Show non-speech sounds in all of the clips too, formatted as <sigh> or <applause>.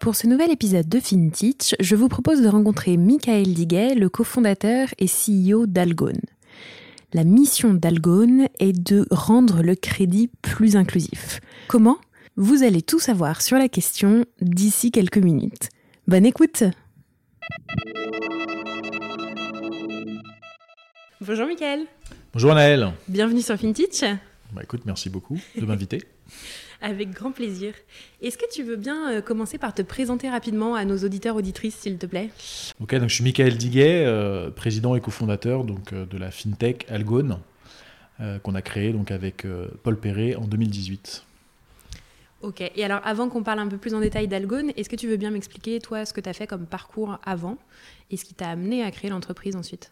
Pour ce nouvel épisode de FinTech, je vous propose de rencontrer Michael Diguet, le cofondateur et CEO d'Algone. La mission d'Algone est de rendre le crédit plus inclusif. Comment? Vous allez tout savoir sur la question d'ici quelques minutes. Bonne écoute Bonjour Mickaël Bonjour Naël Bienvenue sur FinTech bah écoute, merci beaucoup de m'inviter. <laughs> Avec grand plaisir. Est-ce que tu veux bien euh, commencer par te présenter rapidement à nos auditeurs auditrices, s'il te plaît? Ok, donc je suis Michael Diguet, euh, président et cofondateur donc, euh, de la fintech Algone, qu'on a créée donc, avec Paul Perret en 2018. Ok, et alors avant qu'on parle un peu plus en détail d'Algone, est-ce que tu veux bien m'expliquer, toi, ce que tu as fait comme parcours avant et ce qui t'a amené à créer l'entreprise ensuite?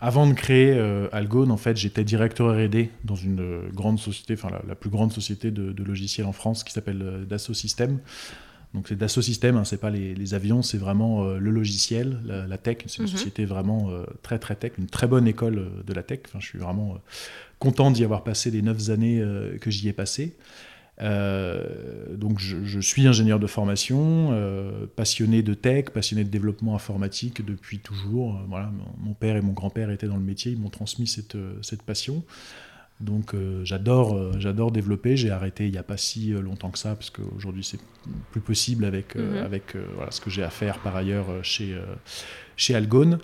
Avant de créer euh, Algone, en fait, j'étais directeur R&D dans une euh, grande société, enfin la, plus grande société de, logiciels en France qui s'appelle euh, Dassault Systèmes. Donc c'est Dassault Systèmes, hein, c'est pas les, avions, c'est vraiment le logiciel, la, tech. C'est une mhm. société vraiment très très tech, une très bonne école de la tech. Enfin, je suis vraiment content d'y avoir passé les neuf années que j'y ai passées. Euh, donc je, suis ingénieur de formation, euh, passionné de tech, passionné de développement informatique depuis toujours. Euh, voilà, mon père et mon grand-père étaient dans le métier, ils m'ont transmis cette, cette passion. Donc j'adore, j'adore développer. J'ai arrêté il n'y a pas si longtemps que ça parce qu'aujourd'hui c'est plus possible avec, mhm. avec voilà, ce que j'ai à faire par ailleurs chez, chez Algone.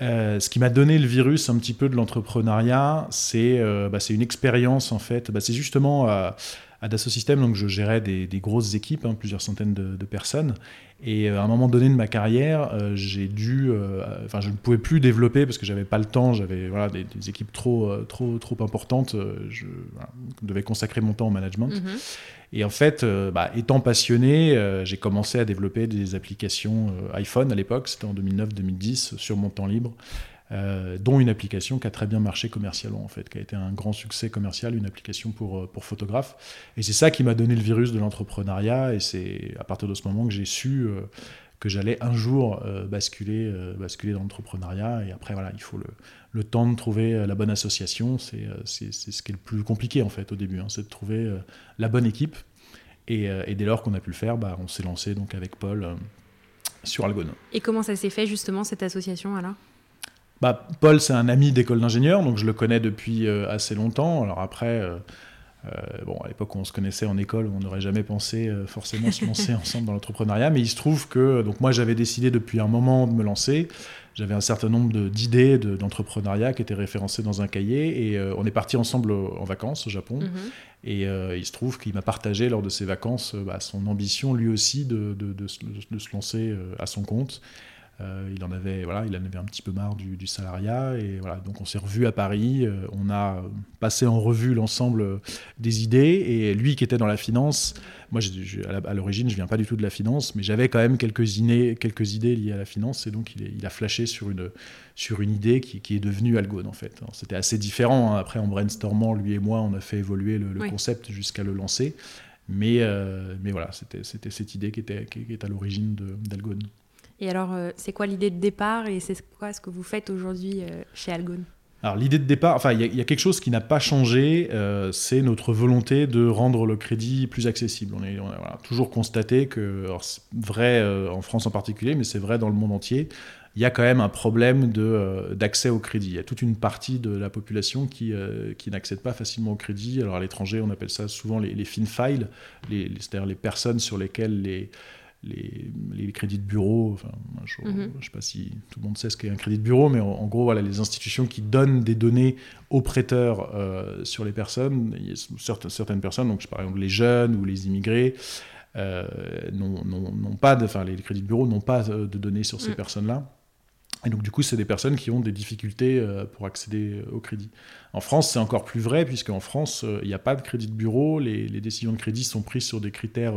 ce qui m'a donné le virus un petit peu de l'entrepreneuriat, c'est bah, une expérience en fait. Bah, c'est justement à Dassault Systèmes, donc je gérais des, grosses équipes, hein, plusieurs centaines de, personnes. Et euh, à un moment donné de ma carrière, euh, j'ai dû, euh, enfin, je ne pouvais plus développer parce que j'avais pas le temps. J'avais voilà des, équipes trop, trop, trop importantes. Je devais consacrer mon temps au management. Mhm. Et en fait, bah, étant passionné, j'ai commencé à développer des applications iPhone à l'époque. C'était en 2009-2010 sur mon temps libre. Euh, dont une application qui a très bien marché commercialement, en fait, qui a été un grand succès commercial, une application pour, euh, pour photographes. Et c'est ça qui m'a donné le virus de l'entrepreneuriat, et c'est à partir de ce moment que j'ai su euh, que j'allais un jour basculer, basculer dans l'entrepreneuriat. Et après, voilà, il faut le, le temps de trouver la bonne association. C'est ce qui est le plus compliqué, en fait, au début, hein, c'est de trouver la bonne équipe. Et, dès lors qu'on a pu le faire, bah, on s'est lancé donc avec Paul sur Algone. Et comment ça s'est fait, justement, cette association, alors? Bah, Paul, c'est un ami d'école d'ingénieur, donc je le connais depuis euh, assez longtemps. Alors après, euh, euh, bon, à l'époque où on se connaissait en école, on n'aurait jamais pensé forcément se lancer <laughs> ensemble dans l'entrepreneuriat, mais il se trouve que donc moi j'avais décidé depuis un moment de me lancer. J'avais un certain nombre d'idées d'entrepreneuriat qui étaient référencées dans un cahier et on est parti ensemble en vacances au Japon. Mhm. Et il se trouve qu'il m'a partagé lors de ses vacances bah, son ambition lui aussi de, de, de se lancer à son compte. Euh, il en avait, voilà, il en avait un petit peu marre du, salariat et voilà. Donc on s'est revu à Paris. Euh, on a passé en revue l'ensemble euh, des idées et lui qui était dans la finance, moi à l'origine je viens pas du tout de la finance, mais j'avais quand même quelques idées, quelques idées liées à la finance et donc il, a flashé sur une sur une idée qui, est devenue Algone en fait. C'était assez différent. Hein. Après en brainstormant, lui et moi, on a fait évoluer le, concept jusqu'à le lancer. Mais, mais voilà, c'était cette idée qui, était, qui est à l'origine d'Algone. Et alors, euh, c'est quoi l'idée de départ et c'est quoi ce que vous faites aujourd'hui euh, chez Algone? Alors l'idée de départ, enfin il y, a quelque chose qui n'a pas changé, euh, c'est notre volonté de rendre le crédit plus accessible. On, est, a toujours constaté que, c'est vrai en France en particulier, mais c'est vrai dans le monde entier, il y a quand même un problème d'accès au crédit. Il y a toute une partie de la population qui, n'accède pas facilement au crédit. Alors à l'étranger, on appelle ça souvent les, les fin files, c'est-à-dire les personnes sur lesquelles les, les, crédits de bureau. Enfin, je ne mhm. sais pas si tout le monde sait ce qu'est un crédit de bureau, mais en, gros, voilà, les institutions qui donnent des données aux prêteurs euh, sur les personnes, certaines, certaines personnes, donc par exemple les jeunes ou les immigrés, euh, n'ont pas, enfin les crédits de bureau n'ont pas de données sur ces mm. personnes-là. Et donc, du coup, c'est des personnes qui ont des difficultés euh, pour accéder au crédit. En France, c'est encore plus vrai, puisqu'en France, il n'y a pas de crédit de bureau. Les, les, décisions de crédit sont prises sur des critères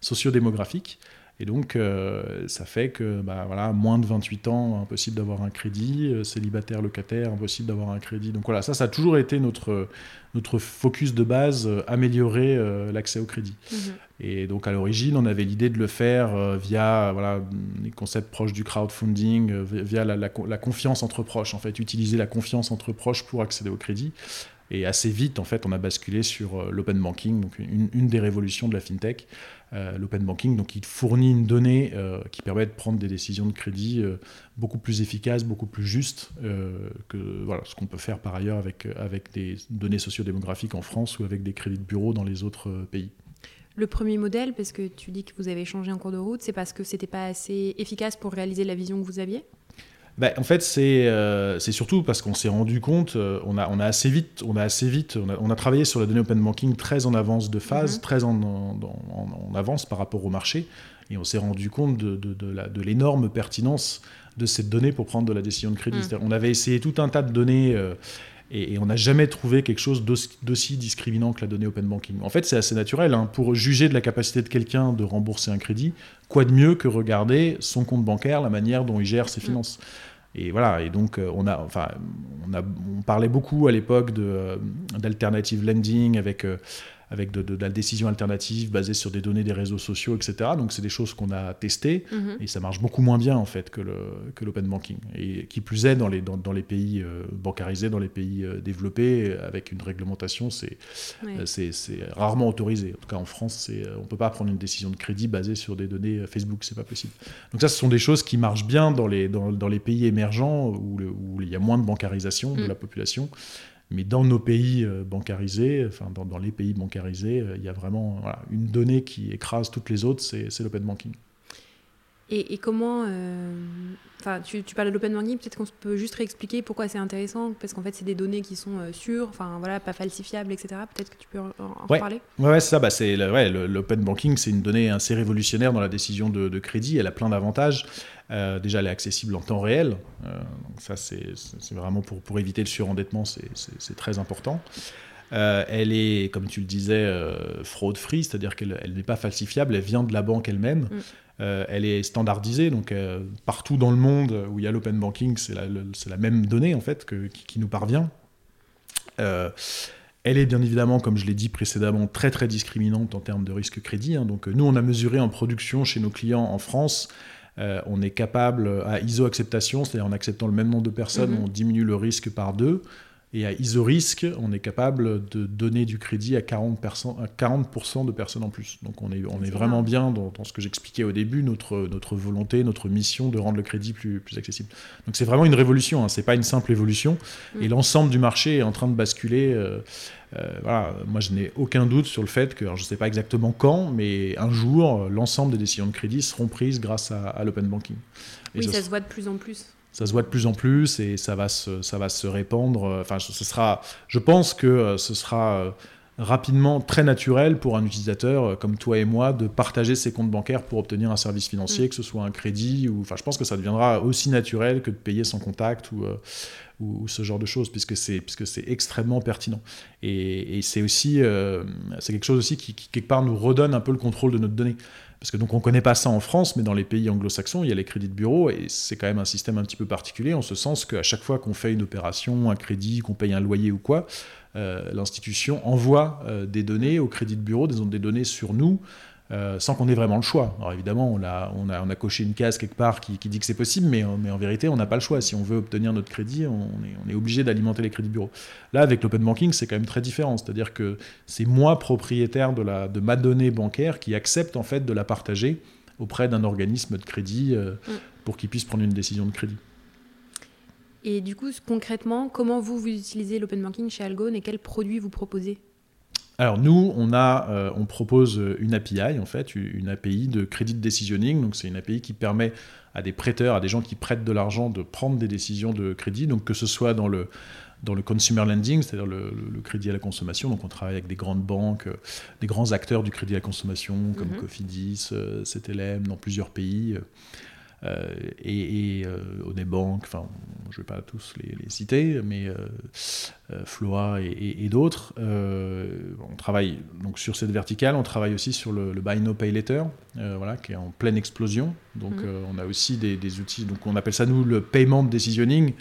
sociodémographiques. Et donc, euh, ça fait que bah, voilà, moins de 28 ans, impossible d'avoir un crédit, euh, célibataire, locataire, impossible d'avoir un crédit. Donc voilà, ça, ça a toujours été notre, notre focus de base, euh, améliorer l'accès au crédit. Mhm. Et donc à l'origine, on avait l'idée de le faire via voilà, les concepts proches du crowdfunding, via la, la, confiance entre proches, en fait, utiliser la confiance entre proches pour accéder au crédit. Et assez vite, en fait, on a basculé sur l'open banking, donc une, des révolutions de la fintech. Euh, l'open banking. Donc, il fournit une donnée euh, qui permet de prendre des décisions de crédit euh, beaucoup plus efficaces, beaucoup plus justes que voilà, ce qu'on peut faire par ailleurs avec, avec des données sociodémographiques en France ou avec des crédits de bureau dans les autres pays. Le premier modèle, parce que tu dis que vous avez changé en cours de route, c'est parce que c'était pas assez efficace pour réaliser la vision que vous aviez? Bah, en fait, euh, c'est surtout parce qu'on s'est rendu compte, euh, on, a, on a assez vite, on a assez vite, on a, travaillé sur la donnée open banking très en avance de phase, mhm. très en, en, avance par rapport au marché, et on s'est rendu compte de, de, de l'énorme pertinence de cette donnée pour prendre de la décision de crédit. Mhm. On avait essayé tout un tas de données. Euh, et, on n'a jamais trouvé quelque chose d'aussi discriminant que la donnée open banking. En fait, c'est assez naturel. Hein. Pour juger de la capacité de quelqu'un de rembourser un crédit, quoi de mieux que regarder son compte bancaire, la manière dont il gère ses mm. finances. Et voilà, et donc euh, on a, enfin, on, a, on parlait beaucoup à l'époque euh, d'alternative lending avec euh, avec de, la décision alternative basée sur des données des réseaux sociaux, etc. Donc c'est des choses qu'on a testées mhm. et ça marche beaucoup moins bien en fait que, l'open banking. Et qui plus est dans les, dans, dans les pays euh, bancarisés, dans les pays euh, développés, avec une réglementation, c'est, euh, c'est, rarement autorisé. En tout cas en France, on ne peut pas prendre une décision de crédit basée sur des données Facebook, c'est pas possible. Donc ça, ce sont des choses qui marchent bien dans les, dans, dans les pays émergents où, où, il y a moins de bancarisation de mm. la population. Mais dans nos pays euh, bancarisés, enfin dans, les pays bancarisés, euh, il y a vraiment une donnée qui écrase toutes les autres, c'est l'open banking. Et, et comment, euh, enfin, tu, tu, parles de l'open banking, peut-être qu'on peut juste réexpliquer pourquoi c'est intéressant, parce qu'en fait, c'est des données qui sont sûres, enfin voilà, pas falsifiables, etc. Peut-être que tu peux en, parler. Ouais, c'est ça. Bah, c'est ouais, l'open banking, c'est une donnée assez révolutionnaire dans la décision de, de crédit. Elle a plein d'avantages. Euh, déjà, elle est accessible en temps réel. Euh, donc ça, c'est vraiment pour, pour éviter le surendettement, c'est très important. Euh, elle est, comme tu le disais, fraude-free, c'est-à-dire qu'elle n'est pas falsifiable, elle vient de la banque elle-même. Mm. Elle est standardisée, donc partout dans le monde où il y a l'open banking, c'est la, la, même donnée en fait que, qui, nous parvient. Elle est bien évidemment, comme je l'ai dit précédemment, très très discriminante en termes de risque crédit. Hein. Donc nous, on a mesuré en production chez nos clients en France euh, on est capable à iso-acceptation, c'est-à-dire en acceptant le même nombre de personnes, mhm. on diminue le risque par deux. Et à iso-risque, on est capable de donner du crédit à 40%, à 40 de personnes en plus. Donc on est, on est vraiment bien dans, ce que j'expliquais au début, notre, notre volonté, notre mission de rendre le crédit plus, plus accessible. Donc c'est vraiment une révolution, hein, c'est pas une simple évolution. Mm. Et l'ensemble du marché est en train de basculer. Euh, euh, voilà, moi je n'ai aucun doute sur le fait que, je ne sais pas exactement quand, mais un jour, l'ensemble des décisions de crédit seront prises grâce à, l'open banking. oui, ça se voit de plus en plus ça se voit de plus en plus et ça va se, ça va se répandre. Enfin, ce sera, je pense que euh, ce sera euh, rapidement très naturel pour un utilisateur euh, comme toi et moi de partager ses comptes bancaires pour obtenir un service financier, mm. que ce soit un crédit ou. Enfin, je pense que ça deviendra aussi naturel que de payer sans contact ou. ou, ce genre de choses, puisque c'est puisque c'est extrêmement pertinent. Et, c'est aussi c'est quelque chose aussi qui, qui, quelque part nous redonne un peu le contrôle de notre donnée. Parce que donc on connaît pas ça en France, mais dans les pays anglo-saxons, il y a les crédits de bureau et c'est quand même un système un petit peu particulier en ce sens qu'à chaque fois qu'on fait une opération, un crédit, qu'on paye un loyer ou quoi, euh, l'institution envoie euh, des données au crédit de bureau, des, des données sur nous, euh, sans qu'on ait vraiment le choix. Alors évidemment, on a, on a, on a coché une case quelque part qui, qui dit que c'est possible, mais, mais, en vérité, on n'a pas le choix. Si on veut obtenir notre crédit, on est, on est obligé d'alimenter les crédits bureaux. Là, avec l'open banking, c'est quand même très différent. C'est-à-dire que c'est moi, propriétaire de, la, de ma donnée bancaire, qui accepte en fait de la partager auprès d'un organisme de crédit euh, mm. pour qu'il puisse prendre une décision de crédit. Et du coup, concrètement, comment vous, vous utilisez l'open banking chez Algone et quels produits vous proposez? Alors nous, on, a, on propose une API, en fait, une API de credit decisioning. Donc c'est une API qui permet à des prêteurs, à des gens qui prêtent de l'argent, de prendre des décisions de crédit. Donc que ce soit dans le, dans le consumer lending, c'est-à-dire le, crédit à la consommation. Donc on travaille avec des grandes banques, des grands acteurs du crédit à la consommation, comme mm-hmm. Cofidis, CTLM, dans plusieurs pays. Euh, et, et euh, Onebank, enfin, je ne vais pas tous les, citer, mais euh, Floa et, d'autres. on travaille donc sur cette verticale, on travaille aussi sur le, Buy No Pay Later, voilà, qui est en pleine explosion. Donc mhm. on a aussi des, outils, donc on appelle ça nous le payment decisioning.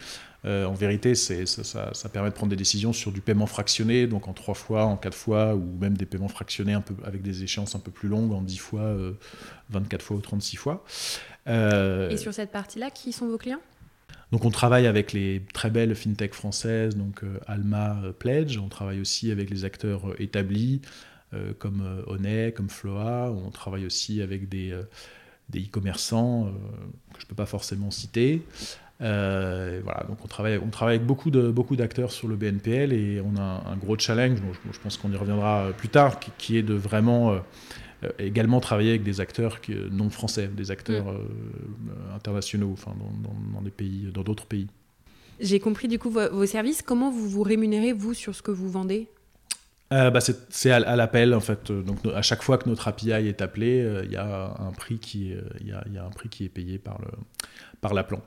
en vérité, ça, ça, ça, permet de prendre des décisions sur du paiement fractionné, donc en trois fois, en quatre fois, ou même des paiements fractionnés un peu, avec des échéances un peu plus longues, en 10 fois, 24 fois ou 36 fois. Euh, Et sur cette partie-là, qui sont vos clients? Donc on travaille avec les très belles fintech françaises, donc euh, Alma, euh, Pledge. On travaille aussi avec les acteurs établis comme Onet, comme Floa. On travaille aussi avec des des e-commerçants que je ne peux pas forcément citer. voilà, donc on travaille, on travaille avec beaucoup de beaucoup d'acteurs sur le BNPL et on a un, gros challenge. je, pense qu'on y reviendra plus tard, qui, qui est de vraiment euh, également travailler avec des acteurs qui, euh, non français, des acteurs mm. euh, internationaux, enfin, dans, des pays, dans d'autres pays. J'ai compris du coup vos, services. Comment vous vous rémunérez, vous, sur ce que vous vendez? Bah c'est à, l'appel en fait. Donc à chaque fois que notre API est appelé, il y a un prix qui il y, y, a un prix qui est payé par le par l'appelant.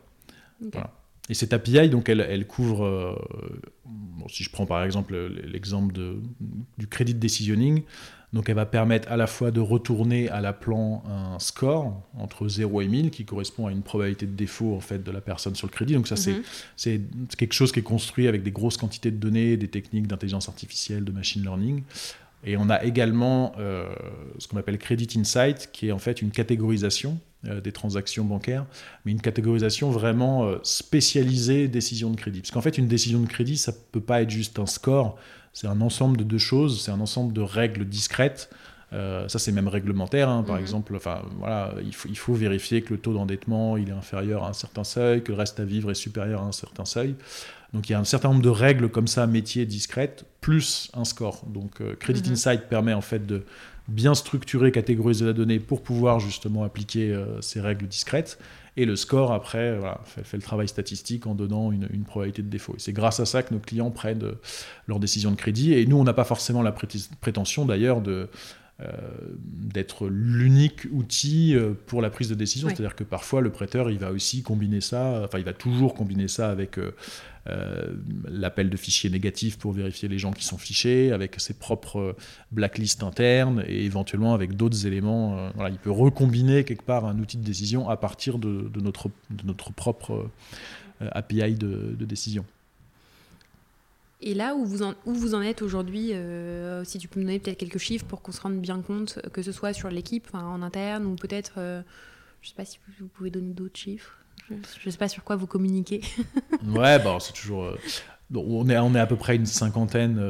Voilà. Et cette API donc elle, elle couvre si je prends par exemple l'exemple du credit decisioning, donc elle va permettre à la fois de retourner à l'appelant un score entre 0 et 1000 qui correspond à une probabilité de défaut en fait de la personne sur le crédit. Donc ça c'est mhm. quelque chose qui est construit avec des grosses quantités de données, des techniques d'intelligence artificielle, de machine learning. Et on a également euh, ce qu'on appelle Credit Insight, qui est en fait une catégorisation euh, des transactions bancaires, mais une catégorisation vraiment euh, spécialisée décision de crédit. Parce qu'en fait, une décision de crédit, ça ne peut pas être juste un score, c'est un ensemble de deux choses, c'est un ensemble de règles discrètes. Euh, ça, c'est même réglementaire. Hein, par mhm. exemple, enfin, voilà, il, faut, il faut vérifier que le taux d'endettement il est inférieur à un certain seuil, que le reste à vivre est supérieur à un certain seuil. Donc il y a un certain nombre de règles comme ça, métiers discrètes, plus un score. Donc euh, Credit mhm. Insight permet en fait de bien structurer, catégoriser la donnée pour pouvoir justement appliquer euh, ces règles discrètes. Et le score, après, voilà, fait, le travail statistique en donnant une, probabilité de défaut. Et c'est grâce à ça que nos clients prennent euh, leurs décisions de crédit. Et nous, on n'a pas forcément la prétention d'ailleurs de, euh, d'être l'unique outil euh, pour la prise de décision. C'est-à-dire que parfois le prêteur, il va aussi combiner ça, enfin il va toujours combiner ça avec euh, l'appel de fichiers négatifs pour vérifier les gens qui sont fichés, avec ses propres blacklists internes et éventuellement avec d'autres éléments. voilà, il peut recombiner quelque part un outil de décision à partir de, notre, de notre propre API de décision. Et là où vous en, où vous en êtes aujourd'hui, euh, si tu peux me donner peut-être quelques chiffres pour qu'on se rende bien compte, que ce soit sur l'équipe, en interne, ou peut-être, euh, je ne sais pas si vous pouvez donner d'autres chiffres. Je ne sais pas sur quoi vous communiquez. <laughs> ouais, bah, c'est toujours... Euh, on, est, on est à peu près une cinquantaine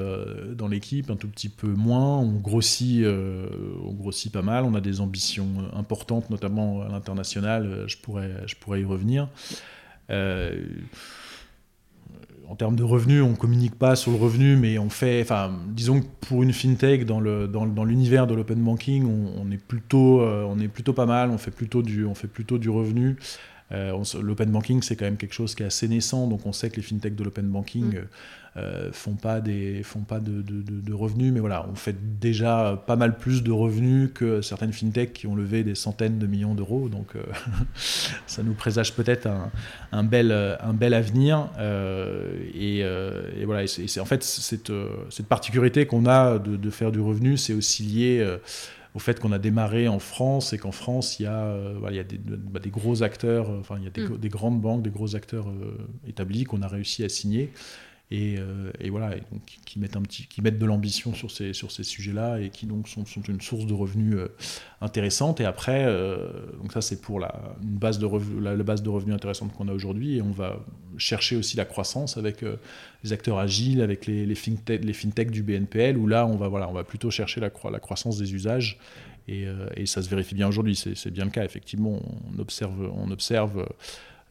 dans l'équipe, un tout petit peu moins. On grossit, on grossit pas mal. On a des ambitions importantes, notamment à l'international. Je pourrais, je pourrais y revenir en termes de revenus, on communique pas sur le revenu, mais on fait, enfin, disons que pour une fintech dans l'univers de l'open banking, on, est plutôt euh, on est pas mal, on fait plutôt du on fait plutôt du revenu. Euh, l'open banking, c'est quand même quelque chose qui est assez naissant, donc on sait que les fintechs de l'open banking mm. euh, font pas des font pas de, de, revenus, mais voilà, on fait déjà pas mal plus de revenus que certaines fintechs qui ont levé des centaines de millions d'euros, donc euh, <laughs> ça nous présage peut-être un, un, bel un bel avenir. Et, et, voilà, c'est en fait cette, cette particularité qu'on a de, faire du revenu, c'est aussi lié au fait qu'on a démarré en France et qu'en France, il y a, euh, il y a des, bah, des, gros acteurs, euh, enfin, il y a des, mm. des, grandes banques, des gros acteurs euh, établis qu'on a réussi à signer. Et, et, voilà, donc, qui mettent un petit, qui mettent de l'ambition sur ces sur ces sujets-là et qui donc sont, une source de revenus intéressante. Et après, donc ça c'est pour la base de revenus, la, base de revenus intéressante qu'on a aujourd'hui. Et on va chercher aussi la croissance avec les acteurs agiles, avec les, les, fintech, les fintech du BNPL, où là, on va, voilà, on va plutôt chercher la, croissance des usages. Et, euh, et, ça se vérifie bien aujourd'hui, c'est bien le cas. Effectivement, on observe, on observe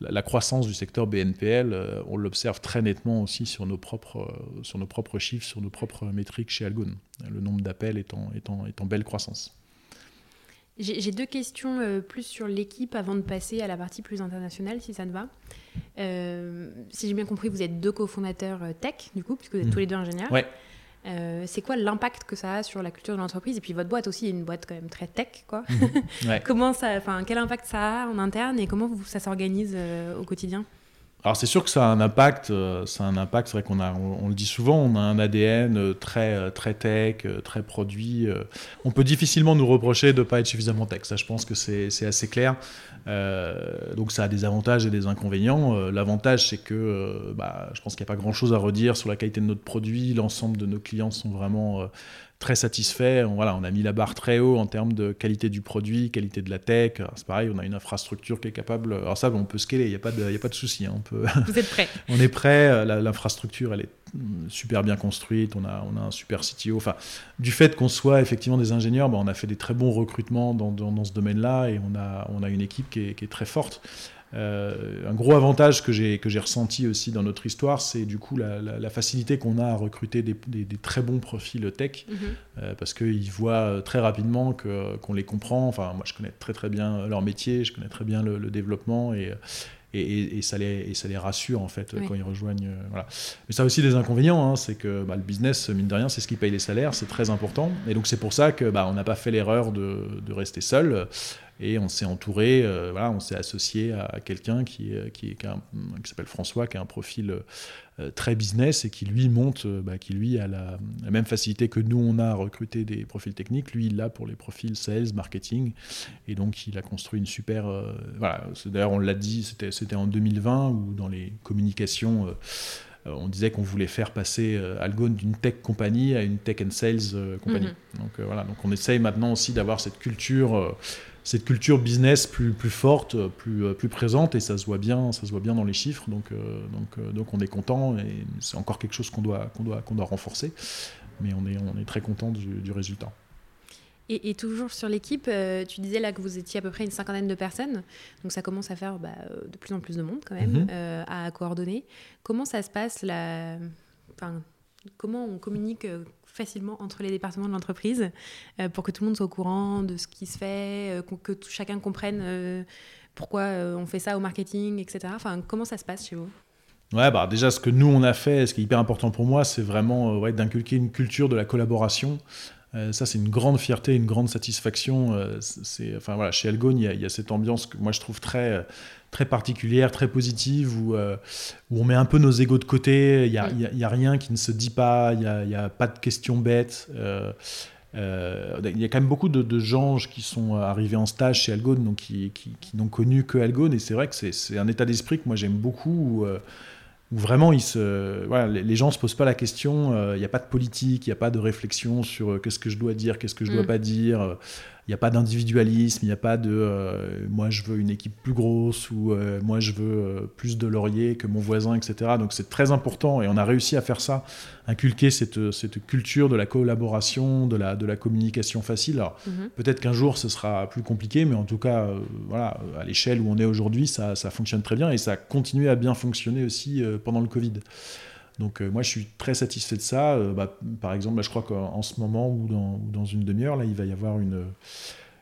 la, croissance du secteur BNPL, on l'observe très nettement aussi sur nos, propres, sur nos propres chiffres, sur nos propres métriques chez Algon. Le nombre d'appels est en, est en belle croissance. J'ai deux questions euh, plus sur l'équipe avant de passer à la partie plus internationale, si ça te va. Euh, si j'ai bien compris, vous êtes deux cofondateurs euh, tech, du coup, puisque vous êtes mmh. tous les deux ingénieurs. Ouais. C'est quoi l'impact que ça a sur la culture de l'entreprise Et puis votre boîte aussi est une boîte quand même très tech, quoi. Mmh. <laughs> comment ça, enfin, quel impact ça a en interne et comment ça s'organise au quotidien? Alors c'est sûr que ça a un impact, euh, ça a un impact, c'est vrai qu'on a, on, le dit souvent, on a un ADN euh, très, euh, très tech, très produit. On peut difficilement nous reprocher de ne pas être suffisamment tech, ça je pense que c'est assez clair. donc ça a des avantages et des inconvénients. L'avantage c'est que bah, je pense qu'il n'y a pas grand chose à redire sur la qualité de notre produit, l'ensemble de nos clients sont vraiment très satisfait. On, voilà, on a mis la barre très haut en termes de qualité du produit, qualité de la tech. C'est pareil, on a une infrastructure qui est capable. Alors ça, on peut scaler, il n'y a pas de, a pas de souci. Hein, on peut... <laughs> Vous êtes prêt On est prêt. L'infrastructure, elle est super bien construite. On a, on a un super CTO. Enfin, du fait qu'on soit effectivement des ingénieurs, bah, on a fait des très bons recrutements dans, dans, ce domaine-là et on a, on a une équipe qui est, qui est très forte. Euh, un gros avantage que j'ai ressenti aussi dans notre histoire, c'est du coup la, facilité qu'on a à recruter des, très bons profils tech, mhm. euh, parce qu'ils voient très rapidement qu'on les comprend. Enfin, moi, je connais très très bien leur métier, je connais très bien le, développement et, et, ça les, et ça les rassure en fait quand ils rejoignent. Euh, voilà. Mais ça a aussi des inconvénients, hein, c'est que bah, le business, mine de rien, c'est ce qui paye les salaires, c'est très important. Et donc c'est pour ça que bah, on n'a pas fait l'erreur de, de, rester seul et on s'est entouré, euh, voilà, on s'est associé à quelqu'un qui, qui, qui, s'appelle François, qui a un profil euh, très business et qui lui monte, euh, bah, qui lui a la, même facilité que nous on a à recruter des profils techniques, lui il l'a pour les profils sales, marketing, et donc il a construit une super, voilà, d'ailleurs on l'a dit, c'était en 2020 où dans les communications on disait qu'on voulait faire passer Algon d'une tech compagnie à une tech and sales compagnie. Mm-hmm. Donc voilà, donc on essaye maintenant aussi d'avoir cette culture cette culture business plus, plus forte, plus, euh, plus présente, et ça se voit bien, ça se voit bien dans les chiffres. Donc, euh, donc, euh, donc on est content, et c'est encore quelque chose qu'on doit, qu'on doit, qu'on doit renforcer, mais on est, on est très content du, résultat. Et, toujours sur l'équipe, tu disais là que vous étiez à peu près une cinquantaine de personnes, donc ça commence à faire bah, de plus en plus de monde quand même mm-hmm. à coordonner. Comment ça se passe enfin, Comment on communique facilement entre les départements de l'entreprise euh, pour que tout le monde soit au courant de ce qui se fait, euh, que chacun comprenne euh, pourquoi on fait ça au marketing, etc. Enfin, comment ça se passe chez vous? Ouais, bah déjà, ce que nous, on a fait, ce qui est hyper important pour moi, c'est vraiment ouais, d'inculquer une culture de la collaboration. Ça, c'est une grande fierté, une grande satisfaction. c'est, enfin, voilà, chez Algon, il y, y, a cette ambiance que moi, je trouve très très particulière, très positive, où, euh, où on met un peu nos égaux de côté, il n'y a, y a, rien qui ne se dit pas, il n'y a, pas de questions bêtes. Euh, euh, il y a quand même beaucoup de, gens qui sont arrivés en stage chez Algone, donc qui, qui, n'ont connu que Algone, et c'est vrai que c'est un état d'esprit que moi j'aime beaucoup, où, vraiment ils se, voilà, les, gens ne se posent pas la question, il n'y a pas de politique, il n'y a pas de réflexion sur qu'est-ce que je dois dire, qu'est-ce que je ne dois mm. pas dire il n'y a pas d'individualisme, il n'y a pas de euh, moi je veux une équipe plus grosse ou euh, moi je veux euh, plus de lauriers que mon voisin, etc. Donc c'est très important et on a réussi à faire ça, inculquer cette, cette culture de la collaboration, de la, de la communication facile. Alors mhm. peut-être qu'un jour ce sera plus compliqué, mais en tout cas, voilà, à l'échelle où on est aujourd'hui, ça, ça, fonctionne très bien et ça a continué à bien fonctionner aussi pendant le Covid. Donc euh, moi je suis très satisfait de ça. Euh, bah, par exemple, je crois qu'en ce moment ou dans, une demi-heure, là, il va y avoir une,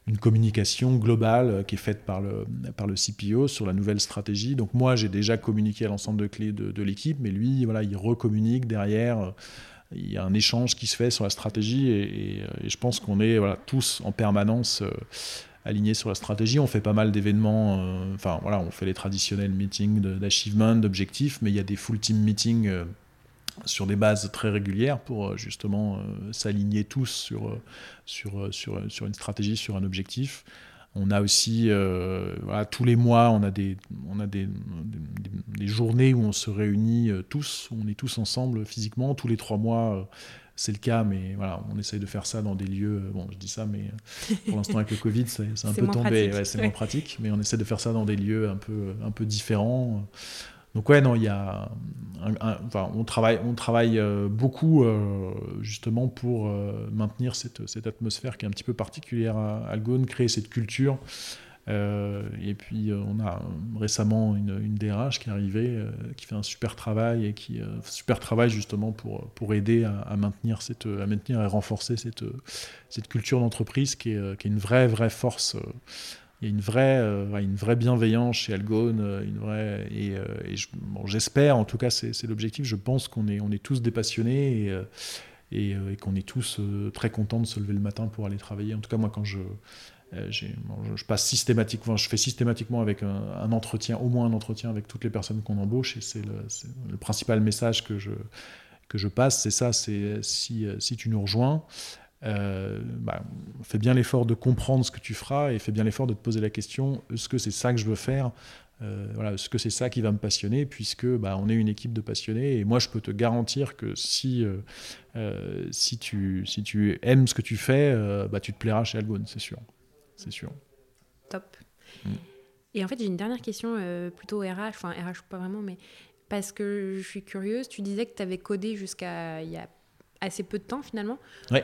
une communication globale euh, qui est faite par le, par le CPO sur la nouvelle stratégie. Donc moi j'ai déjà communiqué à l'ensemble de clés de, l'équipe, mais lui, voilà, il recommunique derrière. Il y a un échange qui se fait sur la stratégie et, je pense qu'on est tous en permanence alignés sur la stratégie. On fait pas mal d'événements, enfin voilà, on fait les traditionnels meetings d'achievement, d'objectifs, mais il y a des full team meetings sur des bases très régulières pour euh, justement euh, s'aligner tous sur, euh, sur, sur, sur, une stratégie, sur un objectif. On a aussi, voilà, tous les mois, on a, des, on a des, des, journées où on se réunit tous, on est tous ensemble physiquement, tous les trois mois. c'est le cas, mais voilà, on essaye de faire ça dans des lieux. Bon, je dis ça, mais pour l'instant avec le Covid, c'est un <laughs> peu tombé. c'est moins pratique, mais on essaie de faire ça dans des lieux un peu, un peu différents. Donc ouais, non, il y a, enfin, on travaille, on travaille euh, beaucoup euh, justement pour euh, maintenir cette, cette, atmosphère qui est un petit peu particulière à Algone, créer cette culture. et puis on a récemment une, une, DRH qui est arrivée, qui fait un super travail et qui super travail justement pour, pour aider à, maintenir cette, à maintenir et renforcer cette, cette culture d'entreprise qui est, qui est une vraie vraie force il y a une vraie, euh, une vraie bienveillance chez Algone, euh, une vraie, et, euh, j'espère, en tout cas c'est l'objectif, je pense qu'on est, on est tous des passionnés et, qu'on est tous très contents de se lever le matin pour aller travailler. En tout cas moi quand je, passe systématiquement, je fais systématiquement avec un, entretien, au moins un entretien avec toutes les personnes qu'on embauche et c'est le, principal message que je, que je passe, c'est ça, c'est si tu nous rejoins, euh, bah, fais bien l'effort de comprendre ce que tu feras et fais bien l'effort de te poser la question est-ce que c'est ça que je veux faire? Euh, voilà, Est-ce que c'est ça qui va me passionner Puisque bah, on est une équipe de passionnés et moi je peux te garantir que si, euh, si, tu, si tu aimes ce que tu fais, bah, tu te plairas chez Algone, c'est sûr. C'est sûr. Top. Mm. Et en fait, j'ai une dernière question plutôt RH, enfin RH pas vraiment, mais parce que je suis curieuse, tu disais que tu avais codé jusqu'à il y a assez peu de temps finalement.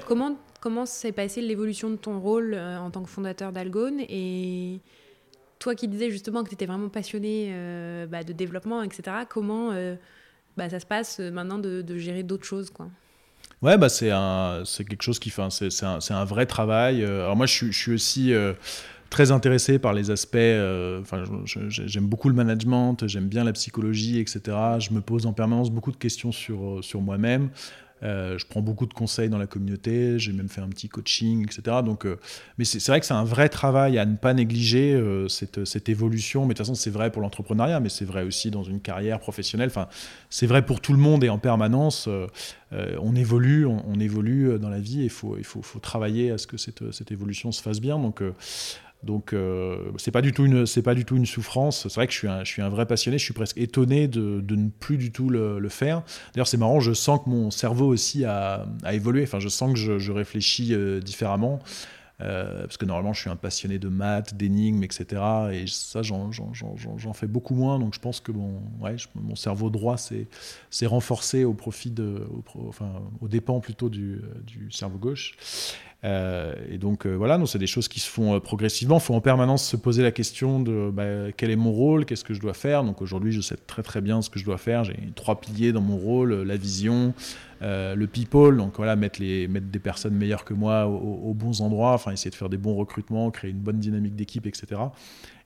Comment comment s'est passée l'évolution de ton rôle euh, en tant que fondateur d'Algone et toi qui disais justement que tu étais vraiment passionné euh, bah, de développement, etc. Comment euh, bah, ça se passe maintenant de, gérer d'autres choses quoi? Ouais, bah c'est c'est quelque chose qui fait, c'est un, un, vrai travail. Alors moi, je, je suis aussi très intéressé par les aspects. Enfin, j'aime beaucoup le management, j'aime bien la psychologie, etc. Je me pose en permanence beaucoup de questions sur sur moi-même. Euh, je prends beaucoup de conseils dans la communauté, j'ai même fait un petit coaching, etc. Donc, euh, mais c'est vrai que c'est un vrai travail à ne pas négliger euh, cette, évolution. Mais de toute façon, c'est vrai pour l'entrepreneuriat, mais c'est vrai aussi dans une carrière professionnelle. Enfin, c'est vrai pour tout le monde et en permanence. on évolue, on, évolue dans la vie et il faut, il faut, faut, travailler à ce que cette, cette évolution se fasse bien. Donc, donc euh, c'est pas du tout une c'est pas du tout une souffrance. C'est vrai que je suis un, je suis un vrai passionné. Je suis presque étonné de, de ne plus du tout le, faire. D'ailleurs c'est marrant. Je sens que mon cerveau aussi a, a évolué. Enfin je sens que je, réfléchis euh, différemment. Euh, parce que normalement je suis un passionné de maths, d'énigmes, etc. Et ça j'en fais beaucoup moins. Donc je pense que mon, ouais, mon cerveau droit s'est renforcé au profit de, au, dépens plutôt du, du cerveau gauche. Euh, et donc euh, voilà, c'est des choses qui se font euh, progressivement. Il faut en permanence se poser la question de bah, quel est mon rôle, qu'est-ce que je dois faire? Donc aujourd'hui, je sais très très bien ce que je dois faire. J'ai trois piliers dans mon rôle la vision, le people, donc voilà, mettre, les, mettre des personnes meilleures que moi aux, bons endroits, enfin essayer de faire des bons recrutements, créer une bonne dynamique d'équipe, etc.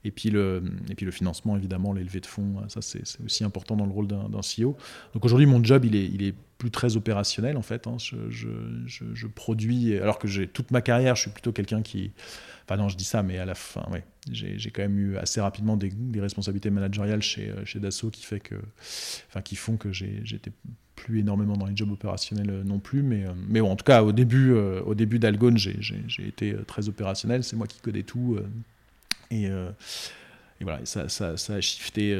Et puis, le, et puis le financement, évidemment, l'élevé de fonds, ça c'est aussi important dans le rôle d'un CEO. Donc aujourd'hui, mon job, il est plus très opérationnel en fait. Hein. Je, je, produis, alors que j'ai toute ma carrière, je suis plutôt quelqu'un qui. Enfin non, je dis ça, mais à la fin, ouais, j'ai quand même eu assez rapidement des, des responsabilités managériales chez, euh, chez Dassault qui, fait que, enfin, qui font que j'étais plus énormément dans les jobs opérationnels euh, non plus. Mais, euh, mais bon, en tout cas, au début, au début d'Algone, j'ai été très opérationnel. C'est moi qui codais tout. et, et, voilà, ça, ça, ça, a shifté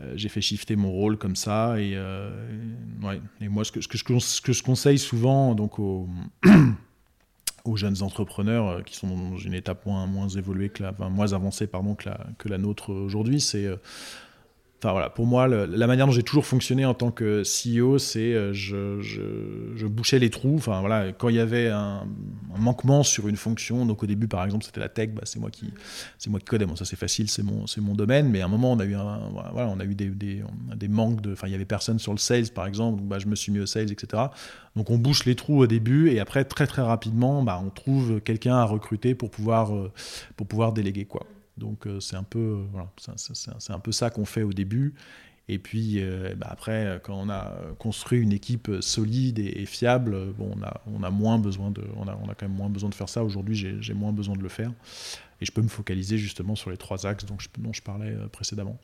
euh, j'ai fait shifter mon rôle comme ça. Et, euh, ouais. et moi, ce que, ce, que, ce que, je conseille souvent donc, aux, <clears throat> aux, jeunes entrepreneurs euh, qui sont dans une étape moins, moins évoluée, que la, moins avancée pardon, que, la, que la nôtre aujourd'hui, c'est Enfin voilà, pour moi, la manière dont j'ai toujours fonctionné en tant que CEO, c'est euh, je, je, bouchais les trous. Enfin voilà, quand il y avait un, manquement sur une fonction, donc au début par exemple c'était la tech, bah, c'est moi qui c'est moi qui codais. Bon ça c'est facile, c'est mon c'est mon domaine. Mais à un moment on a eu voilà, on a eu des, des, des manques de, enfin il y avait personne sur le sales par exemple, donc, bah, je me suis mis au sales, etc. Donc on bouche les trous au début et après très très rapidement, bah, on trouve quelqu'un à recruter pour pouvoir euh, pour pouvoir déléguer quoi. Donc euh, c'est un peu voilà, c'est un peu ça qu'on fait au début. Et puis euh, bah, après, quand on a construit une équipe solide et, fiable, bon, on a, on a moins besoin de, on a, on a quand même moins besoin de faire ça. Aujourd'hui, j'ai moins besoin de le faire, et je peux me focaliser justement sur les trois axes dont je, dont je parlais euh, précédemment.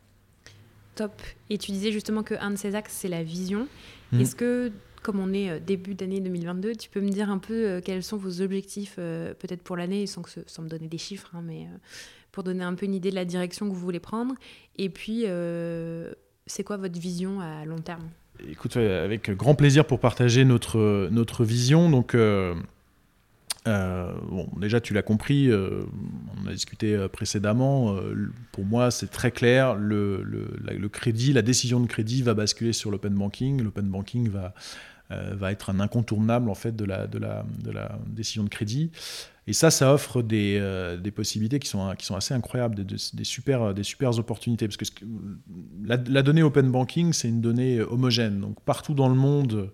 Top. Et tu disais justement qu'un de ces axes, c'est la vision. Mmh. Est-ce que, comme on est début d'année 2022, tu peux me dire un peu quels sont vos objectifs, peut-être pour l'année, sans, que sans me donner des chiffres, hein, mais pour donner un peu une idée de la direction que vous voulez prendre. Et puis, euh, c'est quoi votre vision à long terme? Écoute, avec grand plaisir pour partager notre, notre vision. Donc, euh, euh, bon, déjà, tu l'as compris, on a discuté précédemment. pour moi, c'est très clair. Le, le, le, crédit, la décision de crédit va basculer sur l'open banking. L'open banking va va être un incontournable en fait de la, de la, décision de crédit. Et ça, ça offre des, des possibilités qui sont, qui sont assez incroyables, des, des, super, des super opportunités. Parce que la, donnée open banking, c'est une donnée homogène. Donc partout dans le monde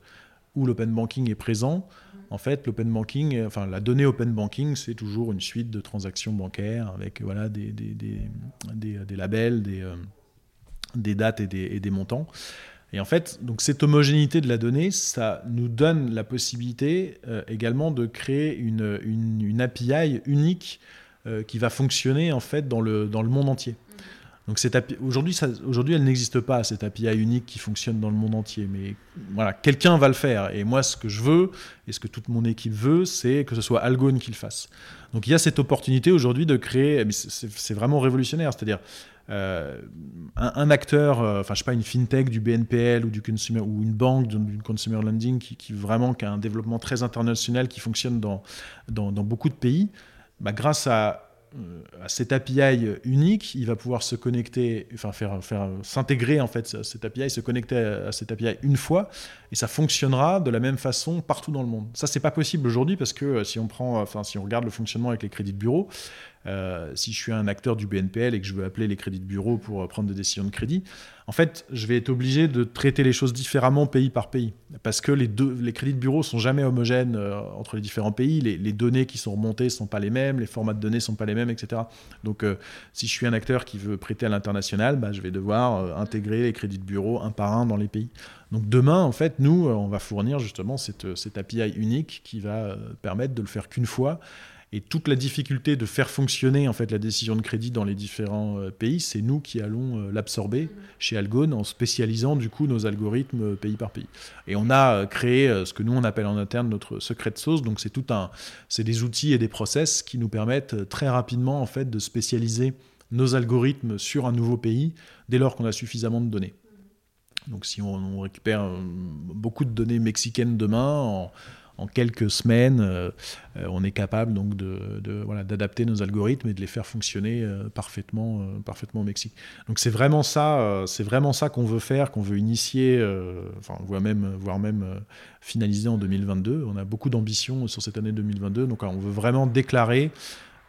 où l'open banking est présent, en fait, l'open banking, enfin la donnée open banking, c'est toujours une suite de transactions bancaires avec voilà des, des, des, des labels, des, euh, des dates et des, et des, montants. Et en fait, donc cette homogénéité de la donnée, ça nous donne la possibilité euh, également de créer une, une, une API unique euh, qui va fonctionner en fait dans le, dans le monde entier. Donc aujourd'hui, aujourd'hui, elle n'existe pas cette API unique qui fonctionne dans le monde entier. Mais voilà, quelqu'un va le faire. Et moi, ce que je veux et ce que toute mon équipe veut, c'est que ce soit Algone qui le fasse. Donc il y a cette opportunité aujourd'hui de créer. C'est vraiment révolutionnaire. C'est-à-dire euh, un, acteur, euh, enfin je sais pas, une fintech du BNPL ou du consumer ou une banque du consumer lending qui, vraiment a un développement très international qui fonctionne dans beaucoup de pays. Bah, grâce à euh, à cette API unique, il va pouvoir se connecter, enfin s'intégrer en fait cette API, se connecter à cette API une fois, et ça fonctionnera de la même façon partout dans le monde. Ça c'est pas possible aujourd'hui parce que euh, si on regarde le fonctionnement avec les crédits de bureau, euh, si je suis un acteur du BNPL et que je veux appeler les crédits de bureau pour prendre des décisions de crédit, en fait, je vais être obligé de traiter les choses différemment pays par pays. Parce que les, crédits de bureau sont jamais homogènes euh, entre les différents pays. Les, données qui sont remontées ne sont pas les mêmes, les formats de données ne sont pas les mêmes, etc. Donc, euh, si je suis un acteur qui veut prêter à l'international, bah, je vais devoir euh, intégrer les crédits de bureau un par un dans les pays. Donc, demain, en fait, nous, on va fournir justement cette, cette API unique qui va permettre de le faire qu'une fois et toute la difficulté de faire fonctionner en fait la décision de crédit dans les différents euh, pays, c'est nous qui allons euh, l'absorber chez Algone en spécialisant du coup nos algorithmes euh, pays par pays. Et on a créé ce que nous on appelle en interne notre secret de sauce. Donc c'est tout un, c'est des outils et des process qui nous permettent très rapidement en fait de spécialiser nos algorithmes sur un nouveau pays dès lors qu'on a suffisamment de données. Donc si on, on récupère beaucoup de données mexicaines demain en en quelques semaines, euh, euh, on est capable donc de, voilà, d'adapter nos algorithmes et de les faire fonctionner euh, parfaitement, parfaitement au Mexique. Donc c'est vraiment ça, c'est vraiment ça qu'on veut faire, qu'on veut initier, enfin voire même, finaliser en 2022. On a beaucoup d'ambition sur cette année 2022, donc on veut vraiment déclarer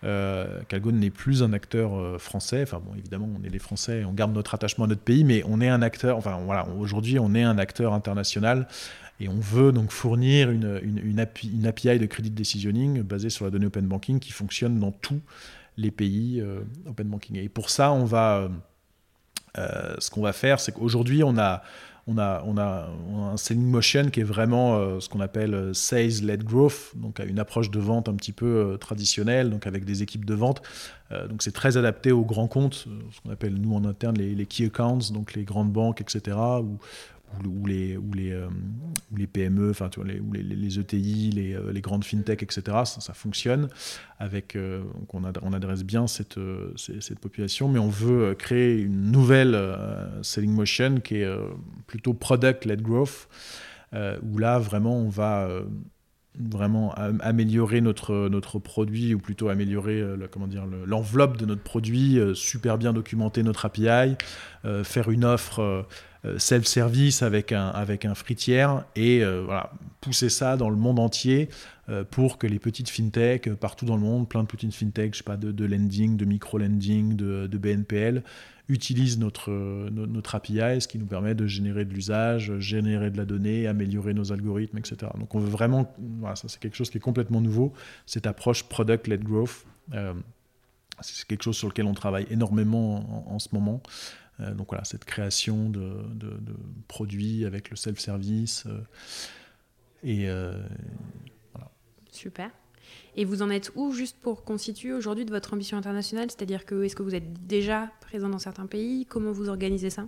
euh, n'est plus un acteur français. Enfin bon, évidemment, on est les Français, on garde notre attachement à notre pays, mais on est un acteur. Enfin voilà, aujourd'hui, on est un acteur international et on veut donc fournir une, une, API, de credit decisioning basée sur la donnée open banking qui fonctionne dans tous les pays euh, open banking. Et pour ça, on va, euh, euh, ce qu'on va faire, c'est qu'aujourd'hui, on a, on a, on, a, un selling motion qui est vraiment ce qu'on appelle sales-led growth, donc une approche de vente un petit peu traditionnelle, donc avec des équipes de vente. donc c'est très adapté aux grands comptes, ce qu'on appelle nous en interne les, key accounts, donc les grandes banques, etc., ou, les, ou, les, euh, les PME, enfin, tu vois, les, ou les, les, ETI, les, euh, les, grandes fintech, etc. Ça, fonctionne. Avec, euh, on, adresse bien cette, cette, population, mais on veut créer une nouvelle selling motion qui est plutôt product-led growth, où là, vraiment, on va vraiment améliorer notre, notre produit, ou plutôt améliorer l'enveloppe de notre produit, super bien documenter notre API, faire une offre euh, self-service avec un, avec un fritière et euh, pousser ça dans le monde entier euh, pour que les petites fintech partout dans le monde, plein de petites fintech, je sais pas, de, de lending, de micro-lending, de, de, BNPL, utilisent notre, notre API, ce qui nous permet de générer de l'usage, générer de la donnée, améliorer nos algorithmes, etc. Donc on veut vraiment, ça c'est quelque chose qui est complètement nouveau, cette approche product-led growth. c'est quelque chose sur lequel on travaille énormément en, en ce moment. Euh, donc voilà, cette création de, produits avec le self-service. Euh, et euh, voilà. Super. Et vous en êtes où juste pour constituer aujourd'hui de votre ambition internationale? C'est-à-dire que est-ce que vous êtes déjà présent dans certains pays? Comment vous organisez ça?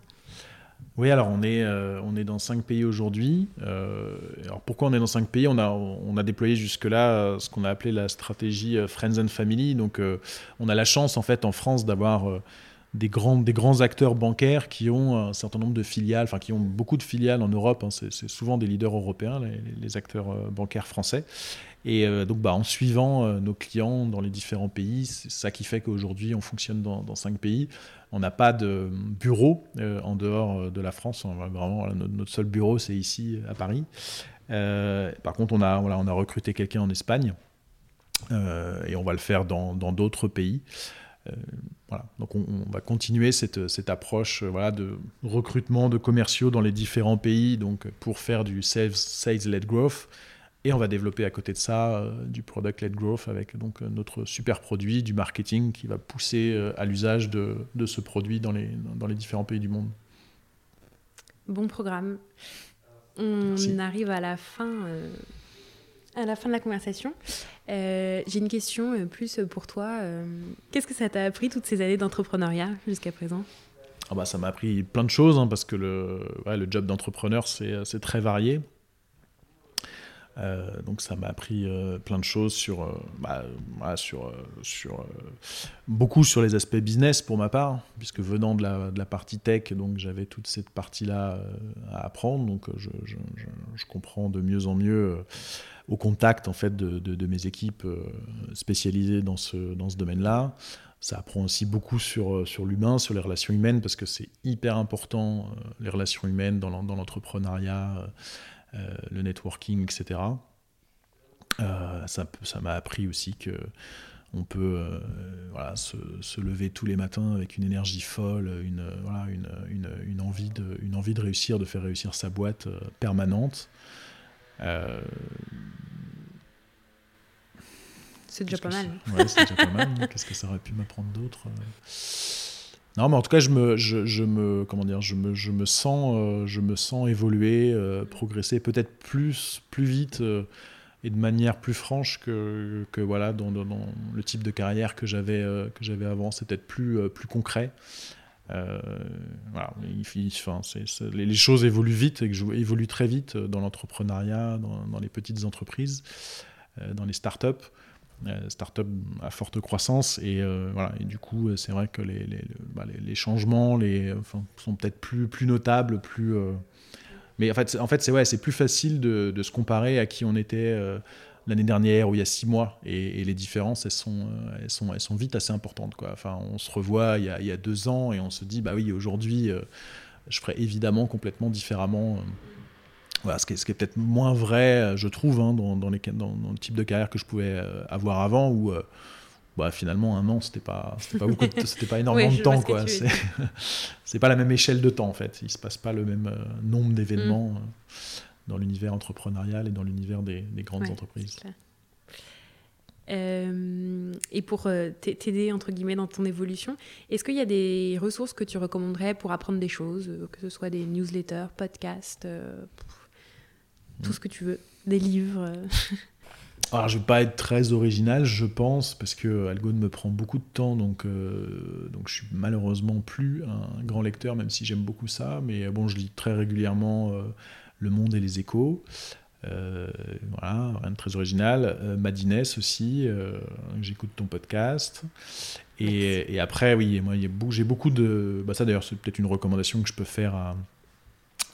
Oui, alors on est, on est dans cinq pays aujourd'hui. alors pourquoi on est dans cinq pays? On a, on a déployé jusque-là ce qu'on a appelé la stratégie Friends and Family. Donc on a la chance en fait en France d'avoir des grands, des grands acteurs bancaires qui ont un certain nombre de filiales, enfin qui ont beaucoup de filiales en Europe. Hein. c'est souvent des leaders européens, les, acteurs euh, bancaires français. Et euh, donc, bah, en suivant euh, nos clients dans les différents pays, c'est ça qui fait qu'aujourd'hui, on fonctionne dans, cinq pays. On n'a pas de bureau en dehors de la France. vraiment, notre, seul bureau, c'est ici, à Paris. par contre, on a, voilà, on a recruté quelqu'un en Espagne et on va le faire dans d'autres pays. Voilà. Donc on, va continuer cette, cette approche voilà, de recrutement de commerciaux dans les différents pays donc pour faire du sales-led growth et on va développer à côté de ça euh, du product-led growth avec donc euh, notre super produit, du marketing qui va pousser euh, à l'usage de, de, ce produit dans les, dans les différents pays du monde. Bon programme. On arrive à la fin, à la fin de la conversation. J'ai une question plus pour toi. Qu'est-ce que ça t'a appris toutes ces années d'entrepreneuriat jusqu'à présent? Ah bah, Ça m'a appris plein de choses hein, parce que le, le job d'entrepreneur, c'est très varié. Euh, donc ça m'a appris euh, plein de choses sur, euh, bah, sur, sur beaucoup sur les aspects business pour ma part, puisque venant de la, de la partie tech, donc j'avais toute cette partie-là à apprendre, donc je, comprends de mieux en mieux au contact en fait de, de, mes équipes spécialisées dans ce, dans ce domaine-là. Ça apprend aussi beaucoup sur, sur l'humain, sur les relations humaines, parce que c'est hyper important, les relations humaines dans l'entrepreneuriat. Euh, le networking, etc. Euh, ça m'a appris aussi que on peut euh, voilà, se, se, lever tous les matins avec une énergie folle, une, voilà, une, une, une, envie de, une envie de réussir, de faire réussir sa boîte permanente. c'est déjà pas mal. Ouais, c'est déjà pas mal. Qu'est-ce que ça aurait pu m'apprendre d'autre? Non, mais en tout cas, je me, je, me, comment dire, je me, je me sens, euh, je me sens évoluer, euh, progresser, peut-être plus, plus vite euh, et de manière plus franche que, que voilà, dans, le type de carrière que j'avais, que j'avais avant. C'est peut-être plus, plus concret. enfin, les, choses évoluent vite et que je évolue très vite dans l'entrepreneuriat, dans, dans, les petites entreprises, dans les startups. Euh, start-up à forte croissance. Et, euh, voilà, et du coup, c'est vrai que les, les, bah, les, changements les, sont peut-être plus, plus notables, plus. Euh, mais en fait, en fait c'est ouais, plus facile de, de, se comparer à qui on était l'année dernière ou il y a six mois. Et, les différences, elles sont, elles, sont, elles sont vite assez importantes. Quoi. Enfin, on se revoit il y, a, il y a deux ans et on se dit, bah oui, aujourd'hui, je ferais évidemment complètement différemment voilà, ce qui est, peut-être moins vrai, euh, je trouve, hein, dans, dans, les, dans, le type de carrière que je pouvais euh, avoir avant, où euh, bah, finalement un an, c'était pas, pas, beaucoup <laughs> c'était pas énormément de temps. quoi. <laughs> C'est pas la même échelle de temps, en fait. Il se passe pas le même nombre d'événements mm. dans l'univers entrepreneurial et dans l'univers des, des, grandes entreprises. et pour t'aider entre guillemets dans ton évolution, est-ce qu'il y a des ressources que tu recommanderais pour apprendre des choses, que ce soit des newsletters, podcasts, tout ce que tu veux, des livres. Euh. <laughs> Alors, je vais pas être très original, je pense, parce que Algone me prend beaucoup de temps, donc, euh, donc je suis malheureusement plus un grand lecteur, même si j'aime beaucoup ça. Mais bon, je lis très régulièrement euh, Le Monde et les Échos. voilà, rien de très original. Madines aussi, j'écoute ton podcast. Et, et, après, oui, moi, j'ai beaucoup de. Bah, ça d'ailleurs, c'est peut-être une recommandation que je peux faire à,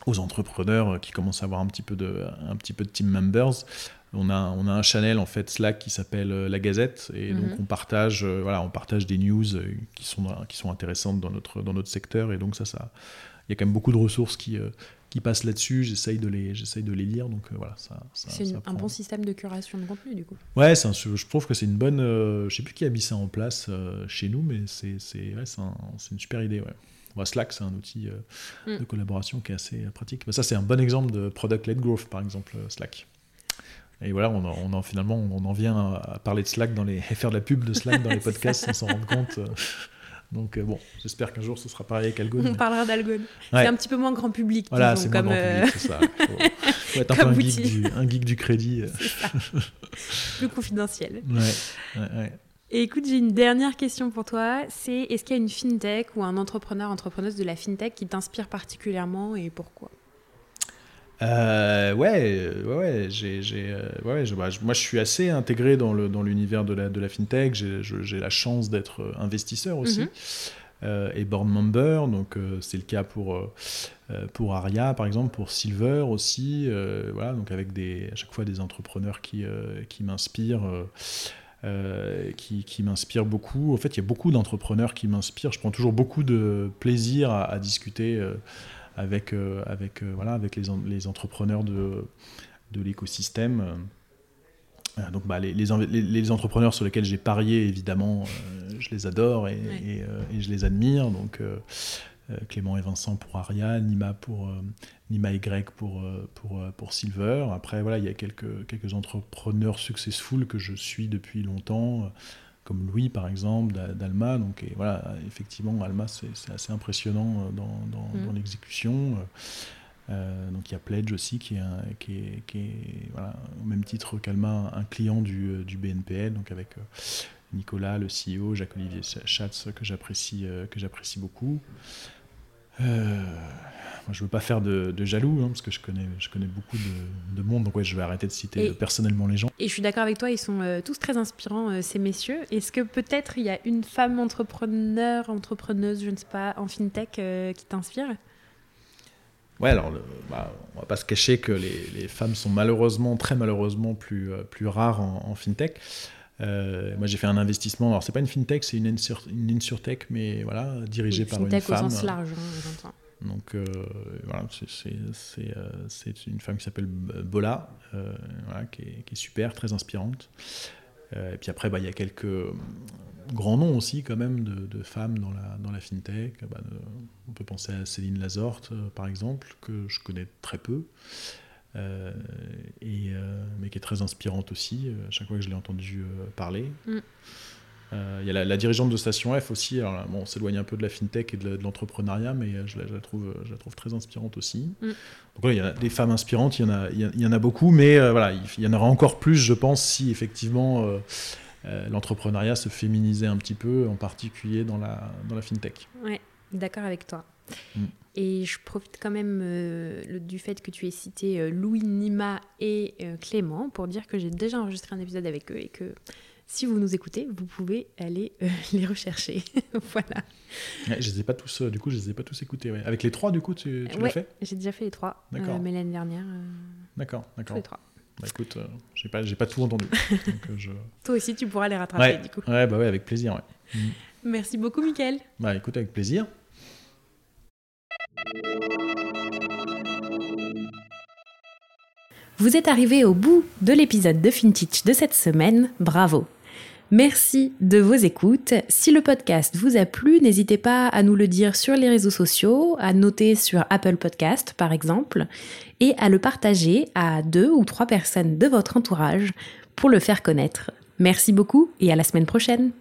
aux entrepreneurs qui commencent à avoir un petit peu de, un petit peu de team members. On a, on a un channel en fait Slack qui s'appelle euh, La Gazette et donc mhm. on partage, euh, voilà, on partage des news euh, qui sont, qui sont intéressantes dans notre, dans notre secteur et donc ça, ça, il y a quand même beaucoup de ressources qui, qui passent là-dessus. J'essaye de les, j'essaye de les lire donc voilà. Ça, c'est un bon système de curation de contenu du coup. Ouais, un, je trouve que c'est une bonne, je sais plus qui a mis ça en place chez nous, mais c'est, c'est, ouais, c'est, un, une super idée ouais. Slack, c'est un outil euh, mm. de collaboration qui est assez euh, pratique. Ça, c'est un bon exemple de product-led growth, par exemple, euh, Slack. Et voilà, on en, finalement, on en vient à parler de Slack, dans les, <laughs> faire de la pub de Slack dans les <laughs> podcasts sans s'en rendre compte. Donc bon, j'espère qu'un jour ce sera pareil avec Algone. On parlera d'Algone. C'est un petit peu moins grand public. Voilà, c'est moins grand public, c'est ça. Faut, <laughs> être un peu un geek, du, un geek, du, crédit. Plus confidentiel. Ouais, ouais. Et écoute, j'ai une dernière question pour toi. C'est est-ce qu'il y a une fintech ou un entrepreneur, entrepreneuse de la fintech qui t'inspire particulièrement et pourquoi? Euh, ouais, ouais, j'ai, euh, ouais, bah, moi je suis assez intégré dans, le, dans l'univers de la, de la fintech. J'ai, la chance d'être investisseur aussi mhm. euh, et board member. Donc c'est le cas pour, pour Aria par exemple, pour Silver aussi. voilà, donc avec des, à chaque fois des entrepreneurs qui, qui m'inspirent. Euh, qui, qui m'inspire beaucoup. En fait, il y a beaucoup d'entrepreneurs qui m'inspirent. Je prends toujours beaucoup de plaisir à, discuter euh, avec, euh, avec, voilà, avec les, les entrepreneurs de, de l'écosystème. donc bah, les, les, entrepreneurs sur lesquels j'ai parié, évidemment, je les adore et, et, je les admire. Donc Clément et Vincent pour Aria, Nima pour Nima Y pour, pour, pour Silver. Après, voilà, il y a quelques, quelques entrepreneurs successful que je suis depuis longtemps comme Louis par exemple, d'Alma. Donc et voilà, effectivement, Alma, c'est assez impressionnant euh, dans, dans, mm. l'exécution. Euh, donc il y a Pledge aussi qui est, qui est, qui est voilà, au même titre qu'Alma, un client du, euh, du, BNPL, donc avec Nicolas, le CEO, Jacques-Olivier Schatz, que j'apprécie que j'apprécie beaucoup. Moi, je veux pas faire de, jaloux, hein, parce que je connais, je connais beaucoup de, monde, donc ouais, je vais arrêter de citer personnellement les gens. Et je suis d'accord avec toi, ils sont euh, tous très inspirants, euh, ces messieurs. Est-ce que peut-être il y a une femme entrepreneur, entrepreneuse, je ne sais pas, en fintech euh, qui t'inspire? Ouais, alors, le, bah, on va pas se cacher que les, femmes sont malheureusement, très malheureusement, plus, plus rares en, fintech. Moi, j'ai fait un investissement. Alors, c'est pas une fintech, c'est une, une insurtech, mais voilà, dirigée par une femme. Fintech au sens large, hein. Donc euh, voilà, euh, c'est une femme qui s'appelle Bola, euh, qui, est, super, très inspirante. et puis après, bah, il y a quelques grands noms aussi quand même de, femmes dans la, dans la fintech. Bah, on peut penser à Céline Lazorte, par exemple, que je connais très peu. Et, mais qui est très inspirante aussi, à chaque fois que je l'ai entendue parler. Mm. Euh, il y a la, dirigeante de Station F aussi. Alors, bon, on s'éloigne un peu de la fintech et de l'entrepreneuriat, mais je la, trouve, je la trouve très inspirante aussi. Mm. Donc il y a des femmes inspirantes, il y en a, il y, en a beaucoup, mais euh, voilà, il y en aura encore plus, je pense, si effectivement euh, l'entrepreneuriat se féminisait un petit peu, en particulier dans la, dans la fintech. Ouais, d'accord avec toi. Mm. Et je profite quand même du fait que tu aies cité Louis Nima et Clément pour dire que j'ai déjà enregistré un épisode avec eux et que si vous nous écoutez, vous pouvez aller euh, <laughs> les rechercher. <laughs> voilà. je les ai pas tous, euh, du coup, je les ai pas tous écoutés. Avec les trois, du coup, tu, tu l'as fait? J'ai déjà fait les trois. Euh, d'accord. mais l'année dernière. d'accord, d'accord. Les trois. Bah écoute, j'ai pas, j'ai pas tout entendu. <laughs> Toi aussi, tu pourras les rattraper, du coup. Ouais, bah ouais, avec plaisir. Mm. Merci beaucoup, Mickaël. Bah écoute, avec plaisir. Vous êtes arrivé au bout de l'épisode de FinTech de cette semaine, bravo Merci de vos écoutes. Si le podcast vous a plu, n'hésitez pas à nous le dire sur les réseaux sociaux, à noter sur Apple Podcast par exemple, et à le partager à deux ou trois personnes de votre entourage pour le faire connaître. Merci beaucoup et à la semaine prochaine.